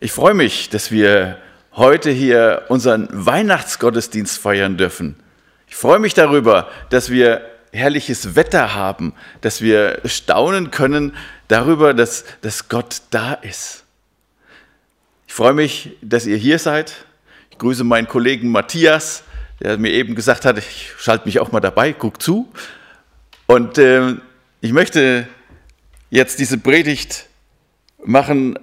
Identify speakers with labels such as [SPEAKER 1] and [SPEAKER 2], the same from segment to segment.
[SPEAKER 1] Ich freue mich, dass wir heute hier unseren Weihnachtsgottesdienst feiern dürfen. Ich freue mich darüber, dass wir herrliches Wetter haben, dass wir staunen können darüber, dass, dass Gott da ist. Ich freue mich, dass ihr hier seid. Ich grüße meinen Kollegen Matthias, der mir eben gesagt hat, ich schalte mich auch mal dabei, guck zu. Und äh, ich möchte jetzt diese Predigt machen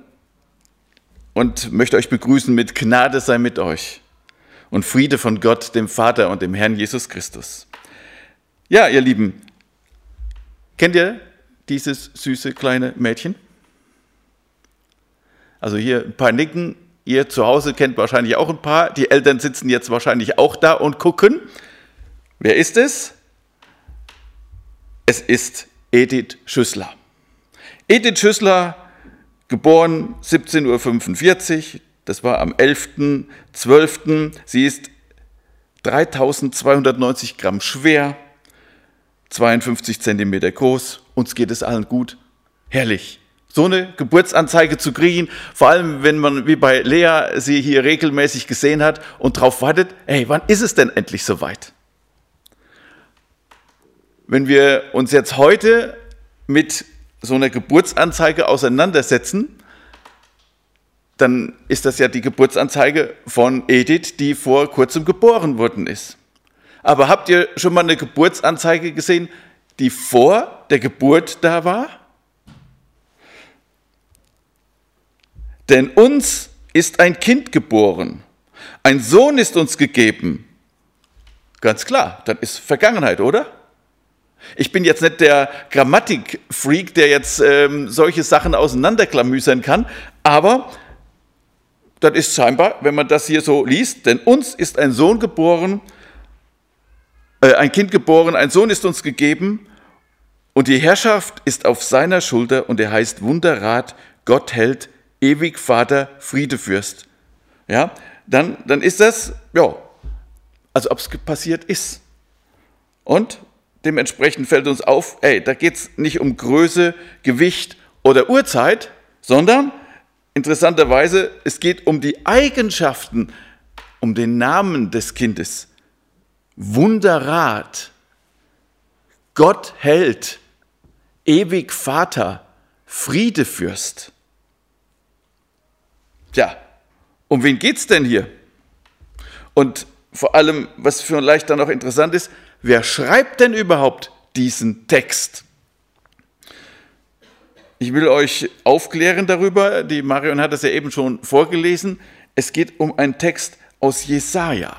[SPEAKER 1] und möchte euch begrüßen mit Gnade sei mit euch und Friede von Gott, dem Vater und dem Herrn Jesus Christus. Ja, ihr Lieben, kennt ihr dieses süße kleine Mädchen? Also hier ein paar Nicken. Ihr zu Hause kennt wahrscheinlich auch ein paar. Die Eltern sitzen jetzt wahrscheinlich auch da und gucken. Wer ist es? Es ist Edith Schüssler. Edith Schüssler geboren 17.45 Uhr, das war am 11.12. Sie ist 3290 Gramm schwer, 52 Zentimeter groß. Uns geht es allen gut. Herrlich. So eine Geburtsanzeige zu kriegen, vor allem wenn man wie bei Lea sie hier regelmäßig gesehen hat und darauf wartet, hey, wann ist es denn endlich soweit? Wenn wir uns jetzt heute mit so einer Geburtsanzeige auseinandersetzen, dann ist das ja die Geburtsanzeige von Edith, die vor kurzem geboren worden ist. Aber habt ihr schon mal eine Geburtsanzeige gesehen, die vor der Geburt da war? Denn uns ist ein Kind geboren, ein Sohn ist uns gegeben. Ganz klar, das ist Vergangenheit, oder? Ich bin jetzt nicht der Grammatikfreak, der jetzt ähm, solche Sachen auseinanderklamüsern kann, aber das ist scheinbar, wenn man das hier so liest, denn uns ist ein Sohn geboren, äh, ein Kind geboren, ein Sohn ist uns gegeben und die Herrschaft ist auf seiner Schulter und er heißt Wunderrat, Gott hält, ewig Vater, Friedefürst. Ja, dann, dann ist das, ja, also ob es passiert ist. Und dementsprechend fällt uns auf, ey, da geht es nicht um Größe, Gewicht oder Uhrzeit, sondern interessanterweise, es geht um die Eigenschaften, um den Namen des Kindes. Wunderrat, Gott hält, ewig Vater, Friedefürst. Tja, um wen geht's denn hier? Und vor allem, was vielleicht dann noch interessant ist, wer schreibt denn überhaupt diesen Text? Ich will euch aufklären darüber, die Marion hat es ja eben schon vorgelesen. Es geht um einen Text aus Jesaja.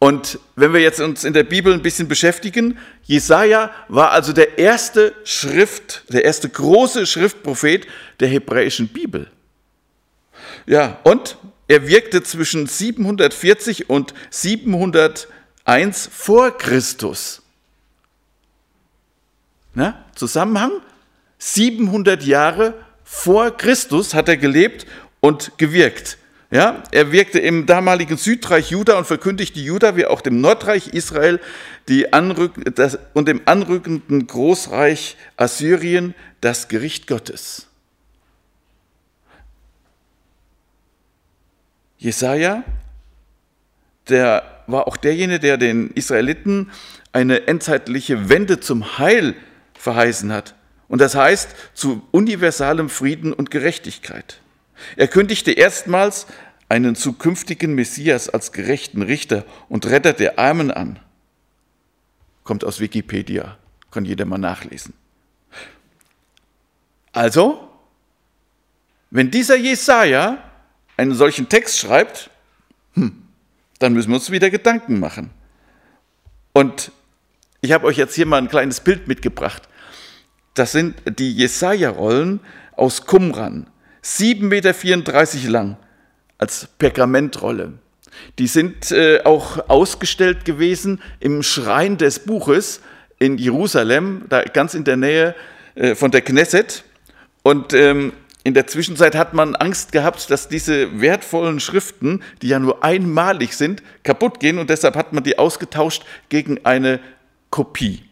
[SPEAKER 1] Und wenn wir jetzt uns in der Bibel ein bisschen beschäftigen, Jesaja war also der erste Schrift, der erste große Schriftprophet der hebräischen Bibel. Ja, und er wirkte zwischen 740 und 701 vor Christus. Na, Zusammenhang? 700 Jahre vor Christus hat er gelebt und gewirkt. Ja, er wirkte im damaligen Südreich Juda und verkündigte Juda wie auch dem Nordreich Israel das, und dem anrückenden Großreich Assyrien das Gericht Gottes. Jesaja, der war auch derjenige, der den Israeliten eine endzeitliche Wende zum Heil verheißen hat. Und das heißt zu universalem Frieden und Gerechtigkeit. Er kündigte erstmals einen zukünftigen Messias als gerechten Richter und Retter der Armen an. Kommt aus Wikipedia, kann jeder mal nachlesen. Also, wenn dieser Jesaja einen solchen Text schreibt, hm, dann müssen wir uns wieder Gedanken machen. Und ich habe euch jetzt hier mal ein kleines Bild mitgebracht. Das sind die Jesaja-Rollen aus Qumran, 7,34 Meter lang, als Pergamentrolle. Die sind äh, auch ausgestellt gewesen im Schrein des Buches in Jerusalem, da ganz in der Nähe äh, von der Knesset. Und ähm, in der Zwischenzeit hat man Angst gehabt, dass diese wertvollen Schriften, die ja nur einmalig sind, kaputt gehen und deshalb hat man die ausgetauscht gegen eine Kopie.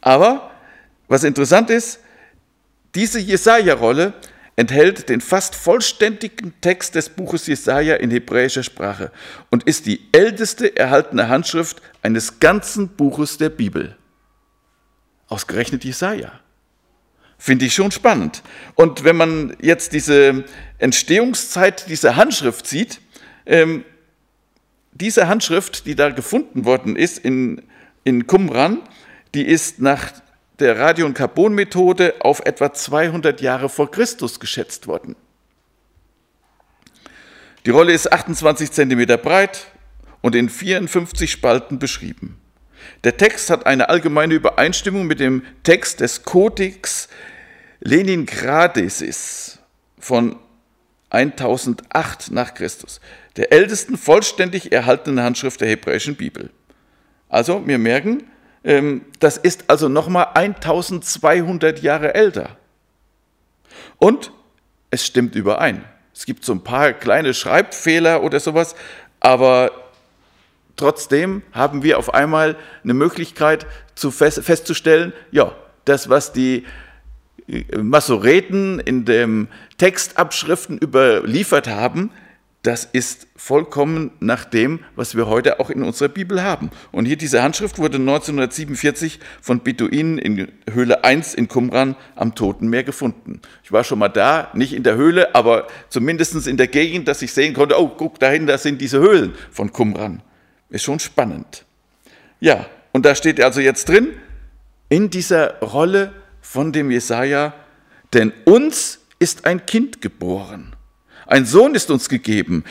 [SPEAKER 1] Aber was interessant ist, diese Jesaja-Rolle enthält den fast vollständigen Text des Buches Jesaja in hebräischer Sprache und ist die älteste erhaltene Handschrift eines ganzen Buches der Bibel. Ausgerechnet Jesaja. Finde ich schon spannend. Und wenn man jetzt diese Entstehungszeit dieser Handschrift sieht, ähm, diese Handschrift, die da gefunden worden ist in, in Qumran, die ist nach der Radio- und Carbon-Methode auf etwa 200 Jahre vor Christus geschätzt worden. Die Rolle ist 28 Zentimeter breit und in 54 Spalten beschrieben. Der Text hat eine allgemeine Übereinstimmung mit dem Text des Codex Leningradesis von 1008 nach Christus, der ältesten vollständig erhaltenen Handschrift der hebräischen Bibel. Also, wir merken, ähm, das ist also nochmal 1200 Jahre älter. Und es stimmt überein. Es gibt so ein paar kleine Schreibfehler oder sowas, aber trotzdem haben wir auf einmal eine Möglichkeit zu fest, festzustellen, ja, das, was die Masoreten in den Textabschriften überliefert haben, das ist vollkommen nach dem, was wir heute auch in unserer Bibel haben. Und hier diese Handschrift wurde 1947 von Beduinen in Höhle 1 in Qumran am Toten Meer gefunden. Ich war schon mal da, nicht in der Höhle, aber zumindest in der Gegend, dass ich sehen konnte, oh, guck dahin, da sind diese Höhlen von Qumran. Ist schon spannend. Ja, und da steht also jetzt drin, in dieser Rolle von dem Jesaja, denn uns ist ein Kind geboren ein Sohn ist uns gegeben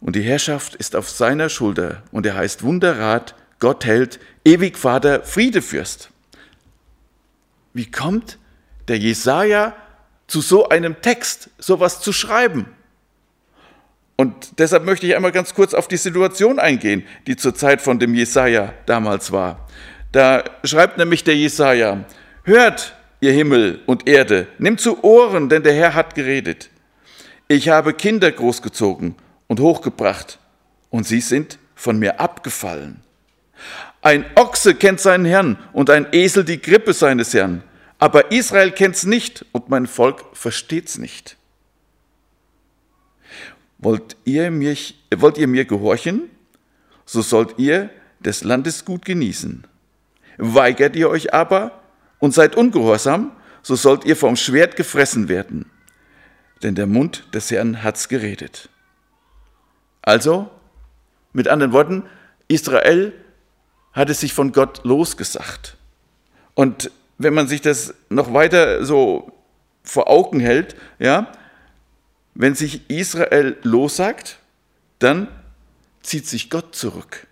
[SPEAKER 1] und die Herrschaft ist auf seiner Schulter und er heißt Wunderrat, Gott hält, ewig Vater, Friedefürst. Wie kommt der Jesaja zu so einem Text, sowas zu schreiben? Und deshalb möchte ich einmal ganz kurz auf die Situation eingehen, die zur Zeit von dem Jesaja damals war. Da schreibt nämlich der Jesaja: Hört, ihr Himmel und Erde, nimmt zu Ohren, denn der Herr hat geredet. Ich habe Kinder großgezogen und hochgebracht, und sie sind von mir abgefallen. Ein Ochse kennt seinen Herrn und ein Esel die Grippe seines Herrn, aber Israel kennt's nicht und mein Volk versteht's nicht. Wollt ihr, mich, wollt ihr mir gehorchen, so sollt ihr des Landes gut genießen. Weigert ihr euch aber und seid ungehorsam, so sollt ihr vom Schwert gefressen werden denn der Mund des Herrn hat's geredet. Also, mit anderen Worten, Israel hatte sich von Gott losgesagt. Und wenn man sich das noch weiter so vor Augen hält, ja, wenn sich Israel lossagt, dann zieht sich Gott zurück.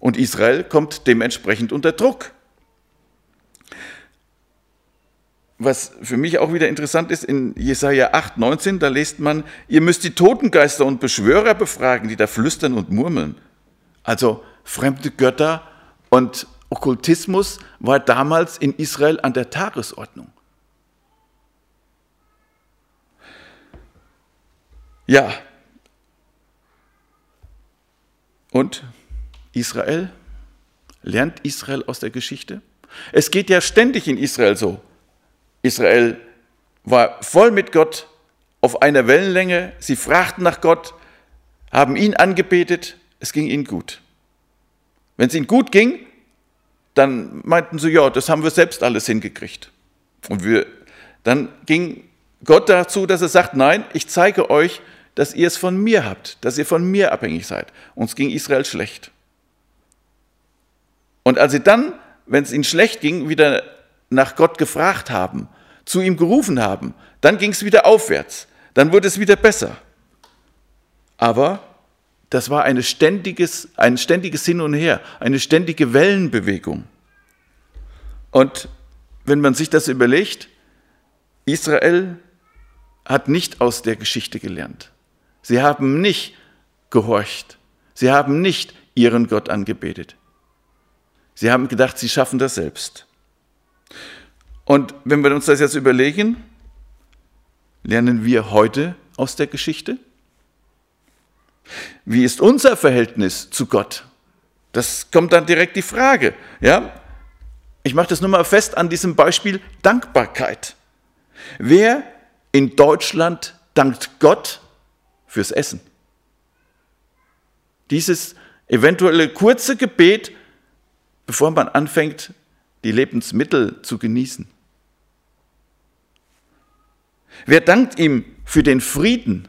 [SPEAKER 1] Und Israel kommt dementsprechend unter Druck. Was für mich auch wieder interessant ist, in Jesaja 8, 19, da liest man, ihr müsst die Totengeister und Beschwörer befragen, die da flüstern und murmeln. Also fremde Götter und Okkultismus war damals in Israel an der Tagesordnung. Ja. Und Israel? Lernt Israel aus der Geschichte? Es geht ja ständig in Israel so. Israel war voll mit Gott auf einer Wellenlänge. Sie fragten nach Gott, haben ihn angebetet, es ging ihnen gut. Wenn es ihnen gut ging, dann meinten sie, ja, das haben wir selbst alles hingekriegt. Und wir, dann ging Gott dazu, dass er sagt, nein, ich zeige euch, dass ihr es von mir habt, dass ihr von mir abhängig seid. Uns ging Israel schlecht. Und als sie dann, wenn es ihnen schlecht ging, wieder nach Gott gefragt haben, zu ihm gerufen haben, dann ging es wieder aufwärts, dann wurde es wieder besser. Aber das war eine ständiges, ein ständiges Hin und Her, eine ständige Wellenbewegung. Und wenn man sich das überlegt, Israel hat nicht aus der Geschichte gelernt. Sie haben nicht gehorcht. Sie haben nicht ihren Gott angebetet. Sie haben gedacht, sie schaffen das selbst. Und wenn wir uns das jetzt überlegen, lernen wir heute aus der Geschichte? Wie ist unser Verhältnis zu Gott? Das kommt dann direkt die Frage. Ja? Ich mache das nur mal fest an diesem Beispiel Dankbarkeit. Wer in Deutschland dankt Gott fürs Essen. Dieses eventuelle kurze Gebet, bevor man anfängt, die Lebensmittel zu genießen. Wer dankt ihm für den Frieden?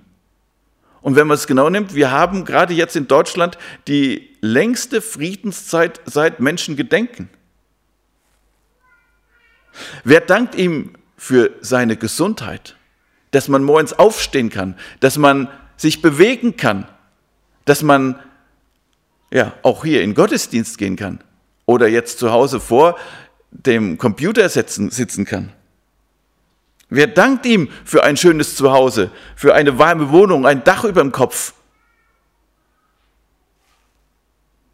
[SPEAKER 1] Und wenn man es genau nimmt, wir haben gerade jetzt in Deutschland die längste Friedenszeit seit Menschen gedenken. Wer dankt ihm für seine Gesundheit? Dass man morgens aufstehen kann, dass man sich bewegen kann, dass man ja auch hier in Gottesdienst gehen kann oder jetzt zu Hause vor dem Computer sitzen, sitzen kann. Wer dankt ihm für ein schönes Zuhause, für eine warme Wohnung, ein Dach über dem Kopf?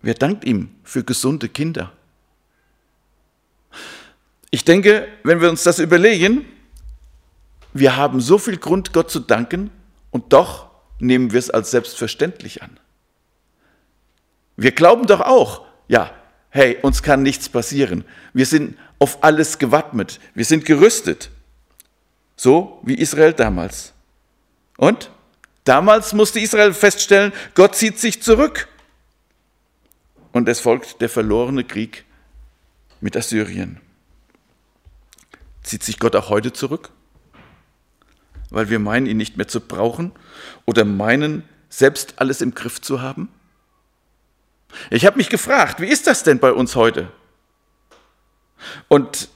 [SPEAKER 1] Wer dankt ihm für gesunde Kinder? Ich denke, wenn wir uns das überlegen, wir haben so viel Grund, Gott zu danken, und doch nehmen wir es als selbstverständlich an. Wir glauben doch auch, ja, hey, uns kann nichts passieren. Wir sind auf alles gewappnet. Wir sind gerüstet. So wie Israel damals. Und damals musste Israel feststellen, Gott zieht sich zurück. Und es folgt der verlorene Krieg mit Assyrien. Zieht sich Gott auch heute zurück? Weil wir meinen, ihn nicht mehr zu brauchen oder meinen, selbst alles im Griff zu haben? Ich habe mich gefragt, wie ist das denn bei uns heute? Und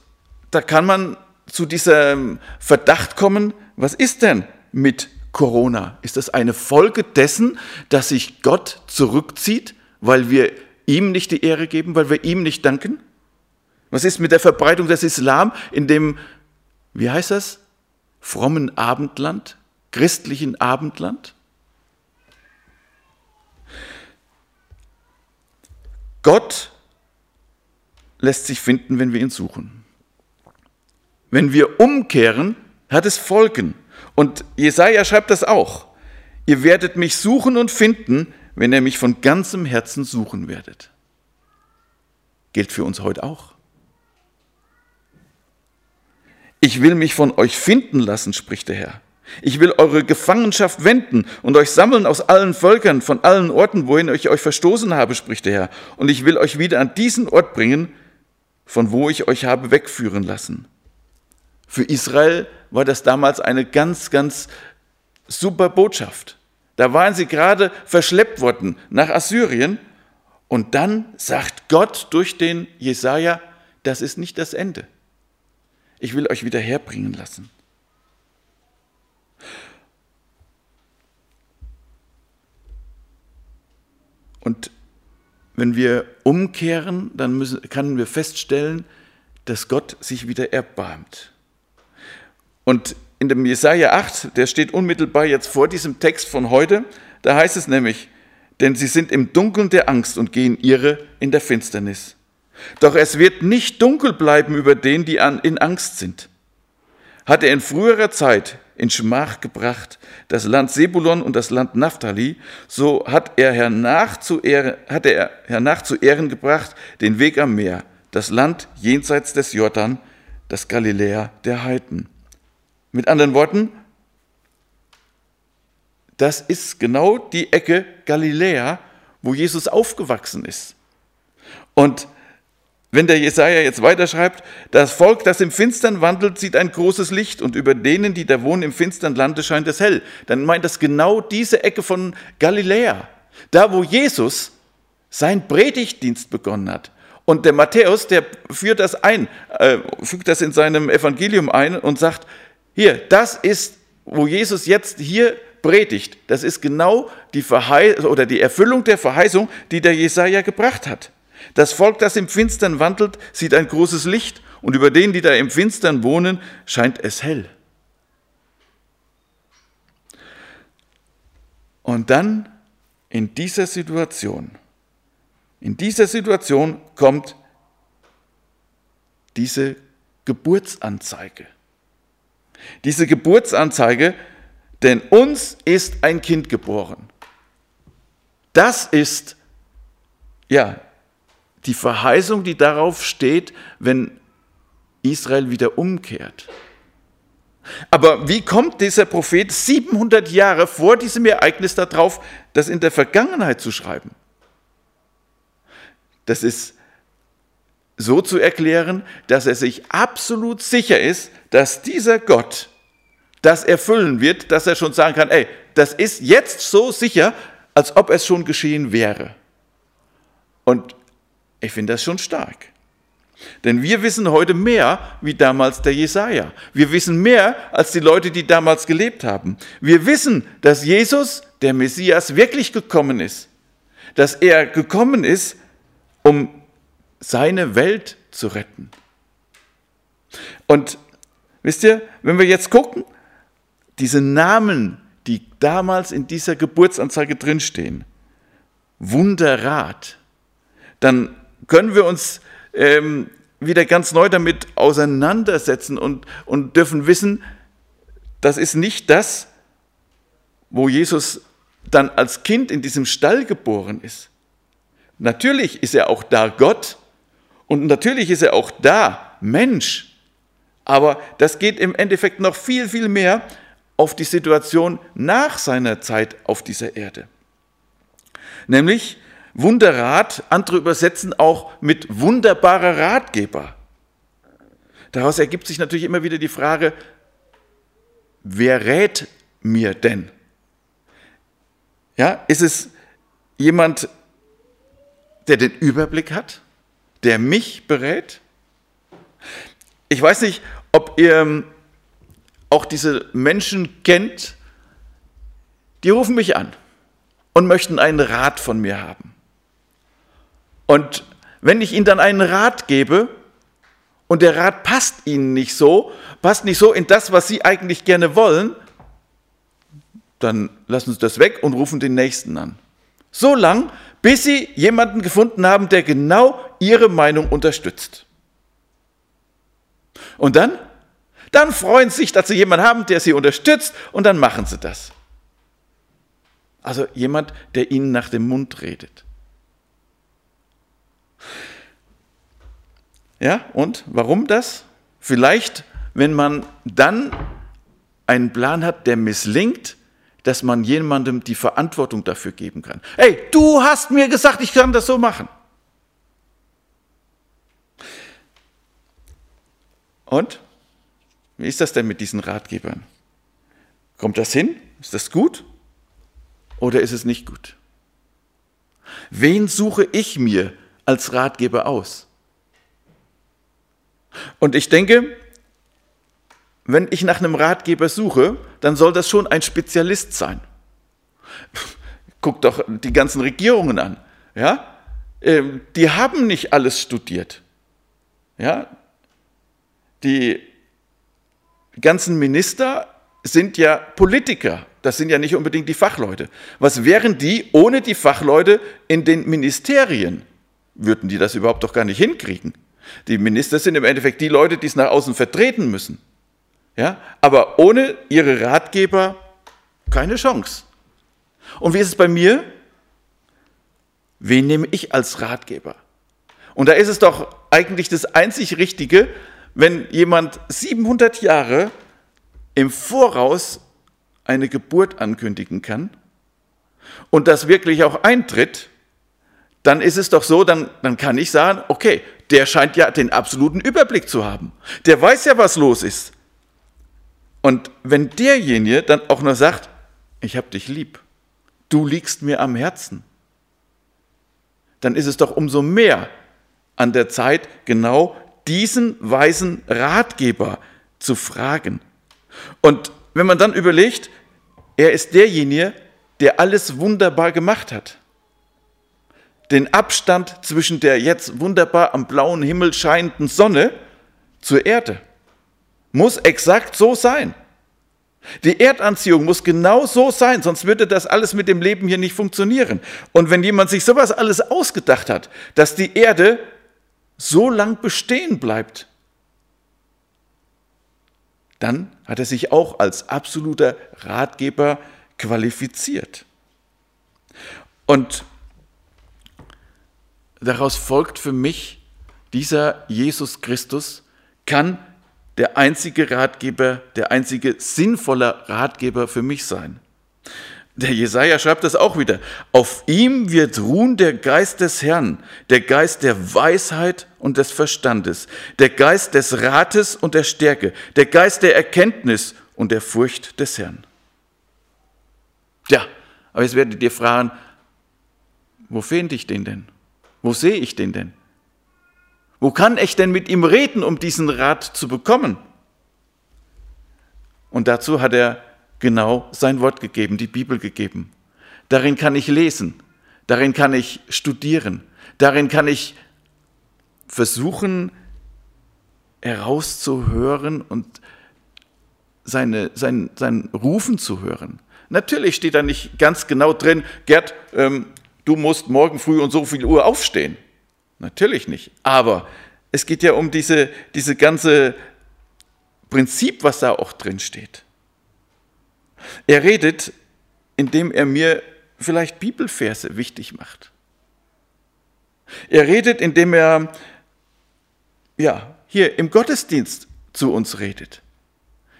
[SPEAKER 1] da kann man zu diesem Verdacht kommen, was ist denn mit Corona? Ist das eine Folge dessen, dass sich Gott zurückzieht, weil wir ihm nicht die Ehre geben, weil wir ihm nicht danken? Was ist mit der Verbreitung des Islam in dem, wie heißt das, frommen Abendland, christlichen Abendland? Gott lässt sich finden, wenn wir ihn suchen. Wenn wir umkehren, hat es Folgen. Und Jesaja schreibt das auch. Ihr werdet mich suchen und finden, wenn ihr mich von ganzem Herzen suchen werdet. Gilt für uns heute auch. Ich will mich von euch finden lassen, spricht der Herr. Ich will eure Gefangenschaft wenden und euch sammeln aus allen Völkern, von allen Orten, wohin ich euch verstoßen habe, spricht der Herr. Und ich will euch wieder an diesen Ort bringen, von wo ich euch habe wegführen lassen. Für Israel war das damals eine ganz, ganz super Botschaft. Da waren sie gerade verschleppt worden nach Assyrien und dann sagt Gott durch den Jesaja, das ist nicht das Ende. Ich will euch wieder herbringen lassen. Und wenn wir umkehren, dann müssen, können wir feststellen, dass Gott sich wieder erbarmt. Und in dem Jesaja 8, der steht unmittelbar jetzt vor diesem Text von heute, da heißt es nämlich, denn sie sind im Dunkeln der Angst und gehen ihre in der Finsternis. Doch es wird nicht dunkel bleiben über den, die in Angst sind. Hat er in früherer Zeit in Schmach gebracht, das Land Sebulon und das Land Naphtali, so hat er hernach zu Ehren, hat er hernach zu Ehren gebracht den Weg am Meer, das Land jenseits des Jordan, das Galiläa der Heiden. Mit anderen Worten, das ist genau die Ecke Galiläa, wo Jesus aufgewachsen ist. Und wenn der Jesaja jetzt weiterschreibt, das Volk, das im Finstern wandelt, sieht ein großes Licht und über denen, die da wohnen im finstern Lande, scheint es hell. Dann meint das genau diese Ecke von Galiläa. Da, wo Jesus sein Predigtdienst begonnen hat. Und der Matthäus, der führt das ein, äh, fügt das in seinem Evangelium ein und sagt, hier, das ist, wo Jesus jetzt hier predigt. Das ist genau die Verheißung oder die Erfüllung der Verheißung, die der Jesaja gebracht hat. Das Volk, das im Finstern wandelt, sieht ein großes Licht und über denen, die da im Finstern wohnen, scheint es hell. Und dann in dieser Situation, in dieser Situation kommt diese Geburtsanzeige. Diese Geburtsanzeige, denn uns ist ein Kind geboren. Das ist ja die Verheißung, die darauf steht, wenn Israel wieder umkehrt. Aber wie kommt dieser Prophet 700 Jahre vor diesem Ereignis darauf, das in der Vergangenheit zu schreiben? Das ist so zu erklären, dass er sich absolut sicher ist, dass dieser Gott das erfüllen wird, dass er schon sagen kann, ey, das ist jetzt so sicher, als ob es schon geschehen wäre. Und ich finde das schon stark. Denn wir wissen heute mehr wie damals der Jesaja. Wir wissen mehr als die Leute, die damals gelebt haben. Wir wissen, dass Jesus, der Messias, wirklich gekommen ist. Dass er gekommen ist, um seine Welt zu retten. Und wisst ihr, wenn wir jetzt gucken, diese Namen, die damals in dieser Geburtsanzeige drinstehen, Wunderrat, dann können wir uns ähm, wieder ganz neu damit auseinandersetzen und, und dürfen wissen, das ist nicht das, wo Jesus dann als Kind in diesem Stall geboren ist. Natürlich ist er auch da Gott und natürlich ist er auch da Mensch. Aber das geht im Endeffekt noch viel, viel mehr auf die Situation nach seiner Zeit auf dieser Erde. Nämlich, Wunderrat, andere übersetzen auch mit wunderbarer Ratgeber. Daraus ergibt sich natürlich immer wieder die Frage, wer rät mir denn? Ja, ist es jemand, der den Überblick hat, der mich berät? Ich weiß nicht, ob ihr auch diese Menschen kennt, die rufen mich an und möchten einen Rat von mir haben. Und wenn ich ihnen dann einen Rat gebe und der Rat passt ihnen nicht so, passt nicht so in das, was sie eigentlich gerne wollen, dann lassen sie das weg und rufen den nächsten an. So lang, bis sie jemanden gefunden haben, der genau ihre Meinung unterstützt. Und dann? Dann freuen sie sich, dass sie jemanden haben, der sie unterstützt und dann machen sie das. Also jemand, der ihnen nach dem Mund redet. Ja, und warum das? Vielleicht, wenn man dann einen Plan hat, der misslingt, dass man jemandem die Verantwortung dafür geben kann. Hey, du hast mir gesagt, ich kann das so machen. Und? Wie ist das denn mit diesen Ratgebern? Kommt das hin? Ist das gut? Oder ist es nicht gut? Wen suche ich mir als Ratgeber aus? Und ich denke, wenn ich nach einem Ratgeber suche, dann soll das schon ein Spezialist sein. Guck doch die ganzen Regierungen an. Ja? Ähm, die haben nicht alles studiert. Ja? Die ganzen Minister sind ja Politiker. Das sind ja nicht unbedingt die Fachleute. Was wären die ohne die Fachleute in den Ministerien? Würden die das überhaupt doch gar nicht hinkriegen? Die Minister sind im Endeffekt die Leute, die es nach außen vertreten müssen. Ja? Aber ohne ihre Ratgeber keine Chance. Und wie ist es bei mir? Wen nehme ich als Ratgeber? Und da ist es doch eigentlich das einzig Richtige, wenn jemand 700 Jahre im Voraus eine Geburt ankündigen kann und das wirklich auch eintritt, dann ist es doch so, dann, dann kann ich sagen, okay, der scheint ja den absoluten Überblick zu haben. Der weiß ja, was los ist. Und wenn derjenige dann auch noch sagt, ich habe dich lieb, du liegst mir am Herzen, dann ist es doch umso mehr an der Zeit, genau diesen weisen Ratgeber zu fragen. Und wenn man dann überlegt, er ist derjenige, der alles wunderbar gemacht hat den Abstand zwischen der jetzt wunderbar am blauen Himmel scheinenden Sonne zur Erde. Muss exakt so sein. Die Erdanziehung muss genau so sein, sonst würde das alles mit dem Leben hier nicht funktionieren. Und wenn jemand sich sowas alles ausgedacht hat, dass die Erde so lang bestehen bleibt, dann hat er sich auch als absoluter Ratgeber qualifiziert. Und Daraus folgt für mich, dieser Jesus Christus kann der einzige Ratgeber, der einzige sinnvolle Ratgeber für mich sein. Der Jesaja schreibt das auch wieder. Auf ihm wird ruhen der Geist des Herrn, der Geist der Weisheit und des Verstandes, der Geist des Rates und der Stärke, der Geist der Erkenntnis und der Furcht des Herrn. Ja, aber jetzt werdet ihr fragen, wo finde ich den denn? Wo sehe ich den denn? Wo kann ich denn mit ihm reden, um diesen Rat zu bekommen? Und dazu hat er genau sein Wort gegeben, die Bibel gegeben. Darin kann ich lesen, darin kann ich studieren, darin kann ich versuchen herauszuhören und seine, sein, sein Rufen zu hören. Natürlich steht da nicht ganz genau drin, Gerd, ähm, du musst morgen früh und so viel Uhr aufstehen. Natürlich nicht. Aber es geht ja um diese, diese ganze Prinzip, was da auch drin steht. Er redet, indem er mir vielleicht Bibelverse wichtig macht. Er redet, indem er ja, hier im Gottesdienst zu uns redet.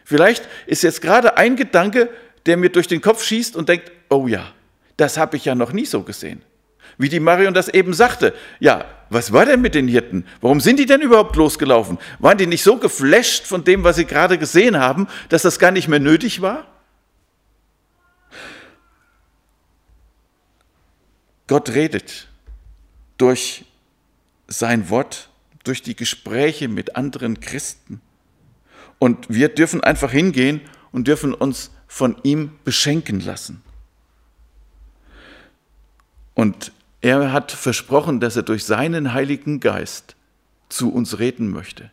[SPEAKER 1] Vielleicht ist jetzt gerade ein Gedanke, der mir durch den Kopf schießt und denkt, oh ja, das habe ich ja noch nie so gesehen. Wie die Marion das eben sagte. Ja, was war denn mit den Hirten? Warum sind die denn überhaupt losgelaufen? Waren die nicht so geflasht von dem, was sie gerade gesehen haben, dass das gar nicht mehr nötig war? Gott redet durch sein Wort, durch die Gespräche mit anderen Christen. Und wir dürfen einfach hingehen und dürfen uns von ihm beschenken lassen. Und er hat versprochen, dass er durch seinen Heiligen Geist zu uns reden möchte.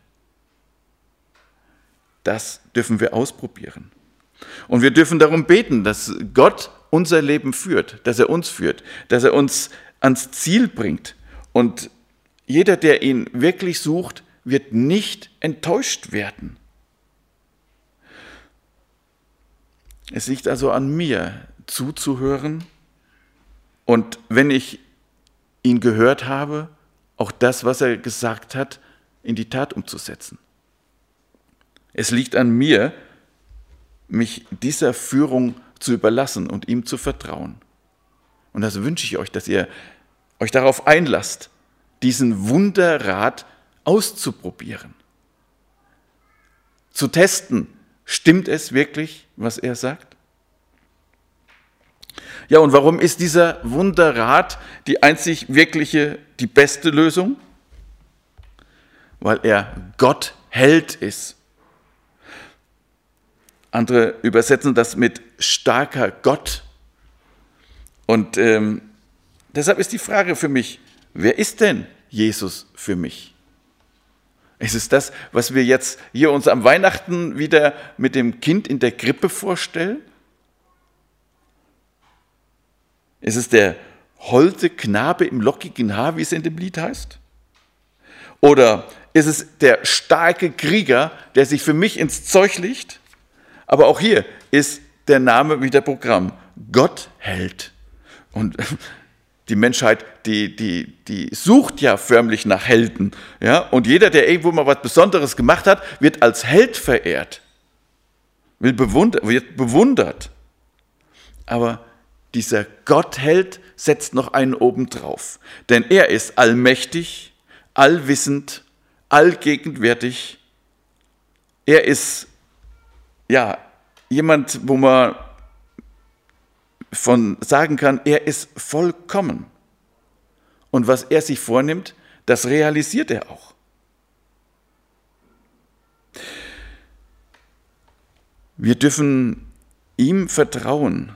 [SPEAKER 1] Das dürfen wir ausprobieren. Und wir dürfen darum beten, dass Gott unser Leben führt, dass er uns führt, dass er uns ans Ziel bringt. Und jeder, der ihn wirklich sucht, wird nicht enttäuscht werden. Es liegt also an mir, zuzuhören und wenn ich ihn gehört habe, auch das, was er gesagt hat, in die Tat umzusetzen. Es liegt an mir, mich dieser Führung zu überlassen und ihm zu vertrauen. Und das wünsche ich euch, dass ihr euch darauf einlasst, diesen Wunderrat auszuprobieren. Zu testen, stimmt es wirklich, was er sagt? Ja, und warum ist dieser Wunderrat die einzig wirkliche, die beste Lösung? Weil er Gott Held ist. Andere übersetzen das mit starker Gott. Und ähm, deshalb ist die Frage für mich, wer ist denn Jesus für mich? Ist es das, was wir jetzt hier uns am Weihnachten wieder mit dem Kind in der Krippe vorstellen? Ist es der holde Knabe im lockigen Haar, wie es in dem Lied heißt? Oder ist es der starke Krieger, der sich für mich ins Zeug legt? Aber auch hier ist der Name wieder Programm. Gott hält. Und die Menschheit, die, die, die sucht ja förmlich nach Helden. Ja? Und jeder, der irgendwo mal was Besonderes gemacht hat, wird als Held verehrt. Wird bewundert. Wird bewundert. Aber dieser Gottheld setzt noch einen oben drauf. Denn er ist allmächtig, allwissend, allgegenwärtig. Er ist ja, jemand, wo man von sagen kann, er ist vollkommen. Und was er sich vornimmt, das realisiert er auch. Wir dürfen ihm vertrauen.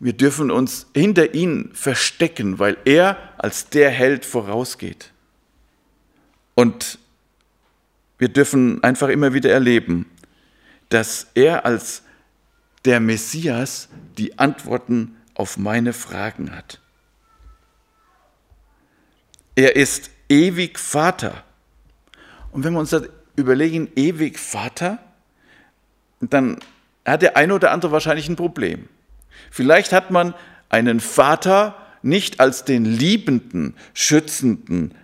[SPEAKER 1] Wir dürfen uns hinter ihn verstecken, weil er als der Held vorausgeht. Und wir dürfen einfach immer wieder erleben, dass er als der Messias die Antworten auf meine Fragen hat. Er ist ewig Vater. Und wenn wir uns das überlegen, ewig Vater, dann hat der eine oder andere wahrscheinlich ein Problem. Vielleicht hat man einen Vater nicht als den liebenden, schützenden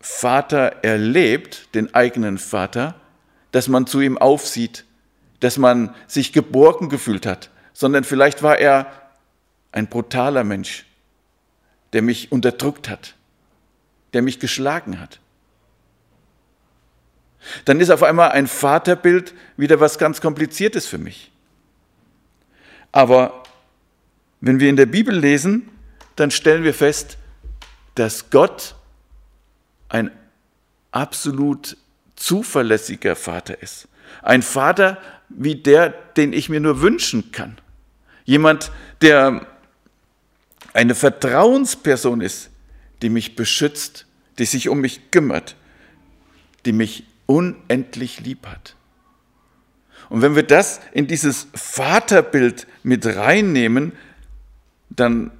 [SPEAKER 1] Vater erlebt, den eigenen Vater, dass man zu ihm aufsieht, dass man sich geborgen gefühlt hat, sondern vielleicht war er ein brutaler Mensch, der mich unterdrückt hat, der mich geschlagen hat. Dann ist auf einmal ein Vaterbild wieder was ganz Kompliziertes für mich. Aber wenn wir in der Bibel lesen, dann stellen wir fest, dass Gott ein absolut zuverlässiger Vater ist. Ein Vater wie der, den ich mir nur wünschen kann. Jemand, der eine Vertrauensperson ist, die mich beschützt, die sich um mich kümmert, die mich unendlich lieb hat. Und wenn wir das in dieses Vaterbild mit reinnehmen, dann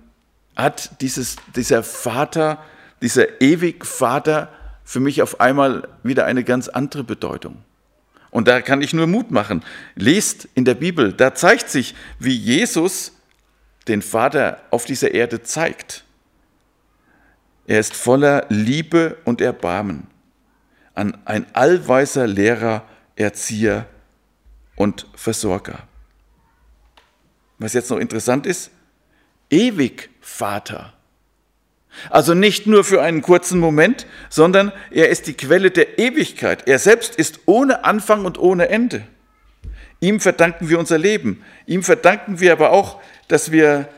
[SPEAKER 1] hat dieses, dieser Vater, dieser ewig Vater für mich auf einmal wieder eine ganz andere Bedeutung. Und da kann ich nur Mut machen. Lest in der Bibel, da zeigt sich, wie Jesus den Vater auf dieser Erde zeigt. Er ist voller Liebe und Erbarmen, ein allweiser Lehrer, Erzieher und Versorger. Was jetzt noch interessant ist, ewig Vater. Also nicht nur für einen kurzen Moment, sondern er ist die Quelle der Ewigkeit. Er selbst ist ohne Anfang und ohne Ende. Ihm verdanken wir unser Leben. Ihm verdanken wir aber auch, dass wir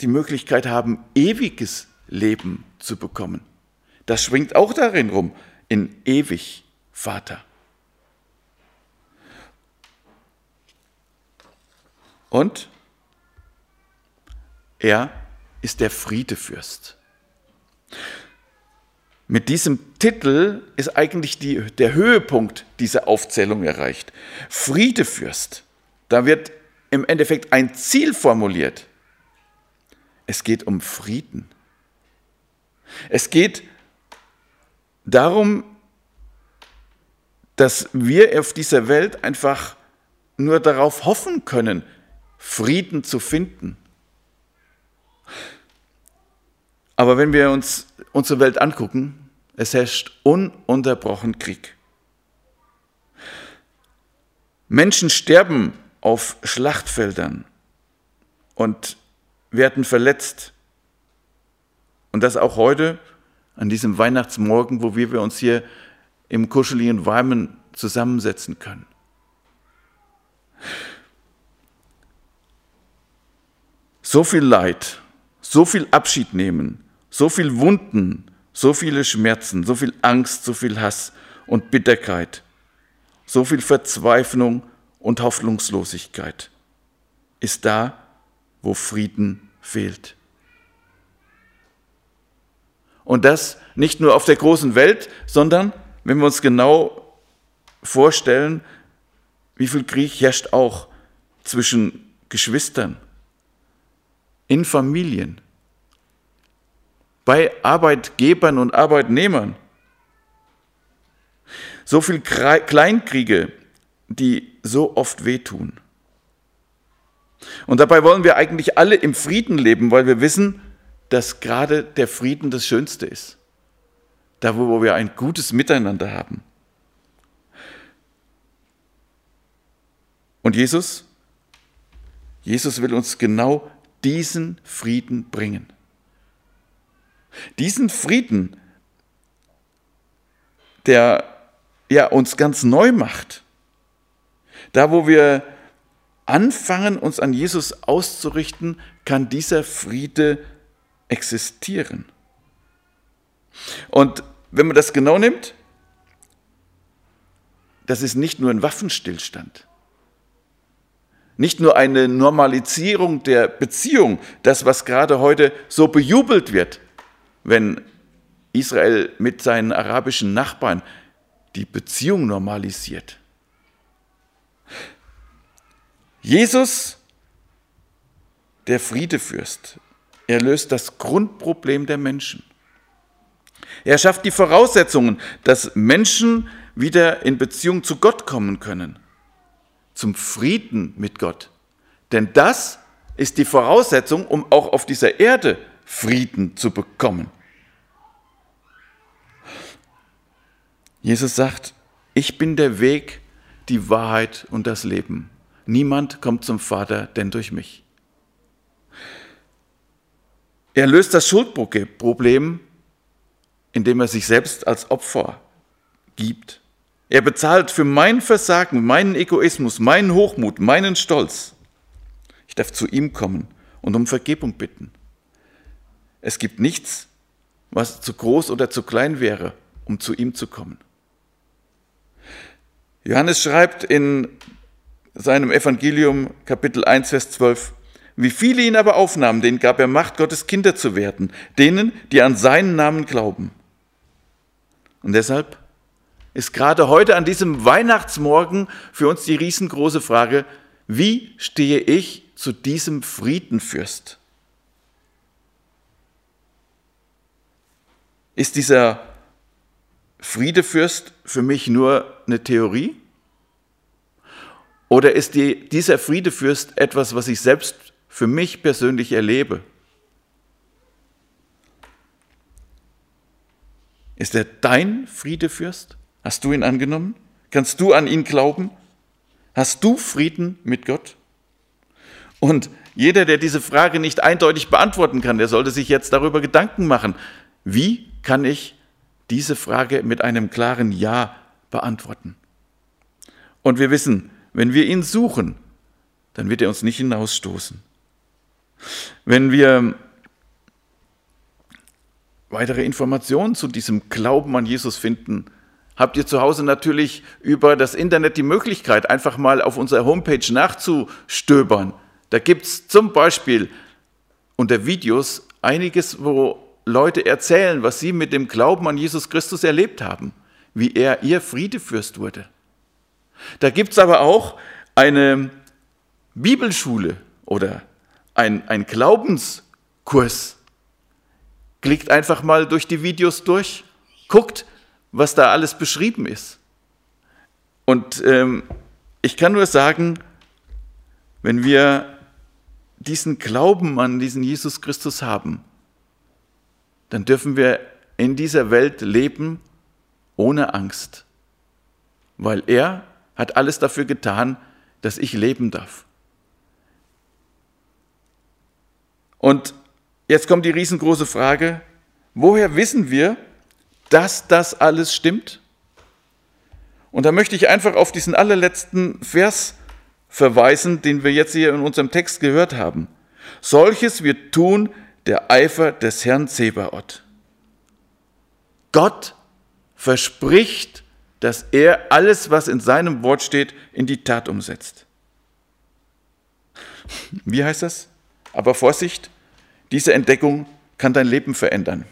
[SPEAKER 1] die Möglichkeit haben, ewiges Leben zu bekommen. Das schwingt auch darin rum, in ewig Vater. Und er ist der Friedefürst. Mit diesem Titel ist eigentlich die, der Höhepunkt dieser Aufzählung erreicht. Friedefürst. Da wird im Endeffekt ein Ziel formuliert. Es geht um Frieden. Es geht darum, dass wir auf dieser Welt einfach nur darauf hoffen können, Frieden zu finden. Aber wenn wir uns unsere Welt angucken, es herrscht ununterbrochen Krieg. Menschen sterben auf Schlachtfeldern und werden verletzt. Und das auch heute, an diesem Weihnachtsmorgen, wo wir uns hier im kuscheligen Warmen zusammensetzen können. So viel Leid, so viel Abschied nehmen, so viel Wunden, so viele Schmerzen, so viel Angst, so viel Hass und Bitterkeit, so viel Verzweiflung und Hoffnungslosigkeit ist da, wo Frieden fehlt. Und das nicht nur auf der großen Welt, sondern wenn wir uns genau vorstellen, wie viel Krieg herrscht auch zwischen Geschwistern, in Familien, bei Arbeitgebern und Arbeitnehmern. So viel Kleinkriege, die so oft wehtun. Und dabei wollen wir eigentlich alle im Frieden leben, weil wir wissen, dass gerade der Frieden das Schönste ist. Da, wo wir ein gutes Miteinander haben. Und Jesus? Jesus will uns genau diesen Frieden bringen. Diesen Frieden, der ja, uns ganz neu macht. Da, wo wir anfangen, uns an Jesus auszurichten, kann dieser Friede existieren. Und wenn man das genau nimmt, das ist nicht nur ein Waffenstillstand, nicht nur eine Normalisierung der Beziehung, das, was gerade heute so bejubelt wird, wenn Israel mit seinen arabischen Nachbarn die Beziehung normalisiert. Jesus, der Friedefürst, er löst das Grundproblem der Menschen. Er schafft die Voraussetzungen, dass Menschen wieder in Beziehung zu Gott kommen können, zum Frieden mit Gott. Denn das ist die Voraussetzung, um auch auf dieser Erde Frieden zu bekommen. Jesus sagt, ich bin der Weg, die Wahrheit und das Leben. Niemand kommt zum Vater denn durch mich. Er löst das Schuldproblem, indem er sich selbst als Opfer gibt. Er bezahlt für mein Versagen, meinen Egoismus, meinen Hochmut, meinen Stolz. Ich darf zu ihm kommen und um Vergebung bitten. Es gibt nichts, was zu groß oder zu klein wäre, um zu ihm zu kommen. Johannes schreibt in seinem Evangelium Kapitel 1, Vers 12, wie viele ihn aber aufnahmen, denen gab er Macht, Gottes Kinder zu werden, denen, die an seinen Namen glauben. Und deshalb ist gerade heute an diesem Weihnachtsmorgen für uns die riesengroße Frage, wie stehe ich zu diesem Friedenfürst? Ist dieser Friedefürst für mich nur eine Theorie? Oder ist die, dieser Friedefürst etwas, was ich selbst für mich persönlich erlebe? Ist er dein Friedefürst? Hast du ihn angenommen? Kannst du an ihn glauben? Hast du Frieden mit Gott? Und jeder, der diese Frage nicht eindeutig beantworten kann, der sollte sich jetzt darüber Gedanken machen. Wie kann ich diese Frage mit einem klaren Ja beantworten? Und wir wissen, wenn wir ihn suchen, dann wird er uns nicht hinausstoßen. Wenn wir weitere Informationen zu diesem Glauben an Jesus finden, habt ihr zu Hause natürlich über das Internet die Möglichkeit, einfach mal auf unserer Homepage nachzustöbern. Da gibt es zum Beispiel unter Videos einiges, wo Leute erzählen, was sie mit dem Glauben an Jesus Christus erlebt haben, wie er ihr Friedefürst wurde. Da gibt es aber auch eine Bibelschule oder ein, ein Glaubenskurs. Klickt einfach mal durch die Videos durch, guckt, was da alles beschrieben ist. Und ähm, ich kann nur sagen, wenn wir diesen Glauben an diesen Jesus Christus haben, dann dürfen wir in dieser Welt leben ohne Angst, weil er hat alles dafür getan, dass ich leben darf. Und jetzt kommt die riesengroße Frage, woher wissen wir, dass das alles stimmt? Und da möchte ich einfach auf diesen allerletzten Vers verweisen, den wir jetzt hier in unserem Text gehört haben. Solches wird tun der Eifer des Herrn Zebaoth. Gott verspricht, dass er alles, was in seinem Wort steht, in die Tat umsetzt. Wie heißt das? Aber Vorsicht, diese Entdeckung kann dein Leben verändern.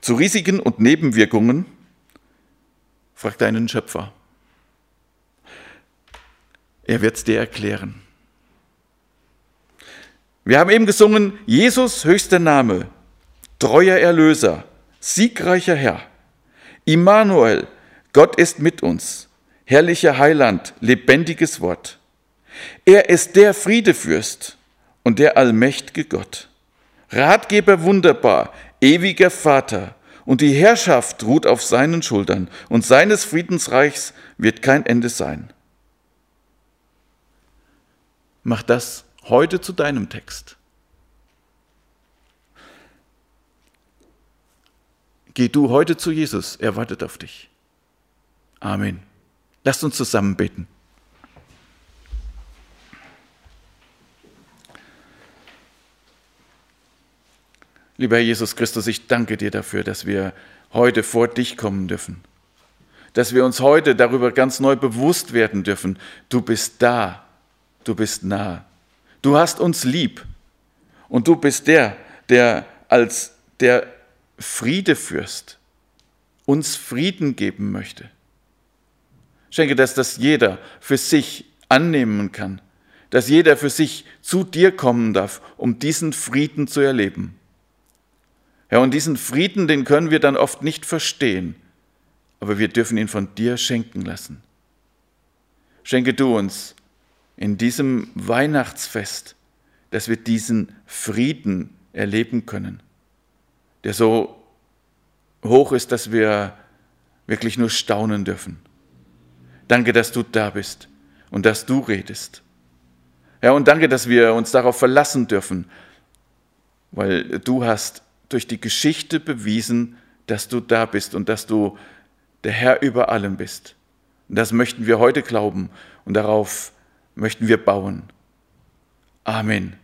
[SPEAKER 1] Zu Risiken und Nebenwirkungen frag deinen Schöpfer. Er wird es dir erklären. Wir haben eben gesungen, Jesus höchster Name, treuer Erlöser, siegreicher Herr, Immanuel, Gott ist mit uns, herrlicher Heiland, lebendiges Wort. Er ist der Friedefürst und der allmächtige Gott. Ratgeber wunderbar, ewiger Vater, und die Herrschaft ruht auf seinen Schultern, und seines Friedensreichs wird kein Ende sein. Mach das heute zu deinem Text. Geh du heute zu Jesus, er wartet auf dich. Amen. Lasst uns zusammen beten. Lieber Herr Jesus Christus, ich danke dir dafür, dass wir heute vor dich kommen dürfen. Dass wir uns heute darüber ganz neu bewusst werden dürfen. Du bist da. Du bist nah. Du hast uns lieb. Und du bist der, der als der Friedefürst uns Frieden geben möchte. Schenke, dass das jeder für sich annehmen kann, dass jeder für sich zu dir kommen darf, um diesen Frieden zu erleben. Ja, und diesen Frieden, den können wir dann oft nicht verstehen, aber wir dürfen ihn von dir schenken lassen. Schenke du uns in diesem Weihnachtsfest, dass wir diesen Frieden erleben können, der so hoch ist, dass wir wirklich nur staunen dürfen. Danke, dass du da bist und dass du redest. Ja, und danke, dass wir uns darauf verlassen dürfen, weil du hast durch die Geschichte bewiesen, dass du da bist und dass du der Herr über allem bist. Und das möchten wir heute glauben und darauf möchten wir bauen. Amen.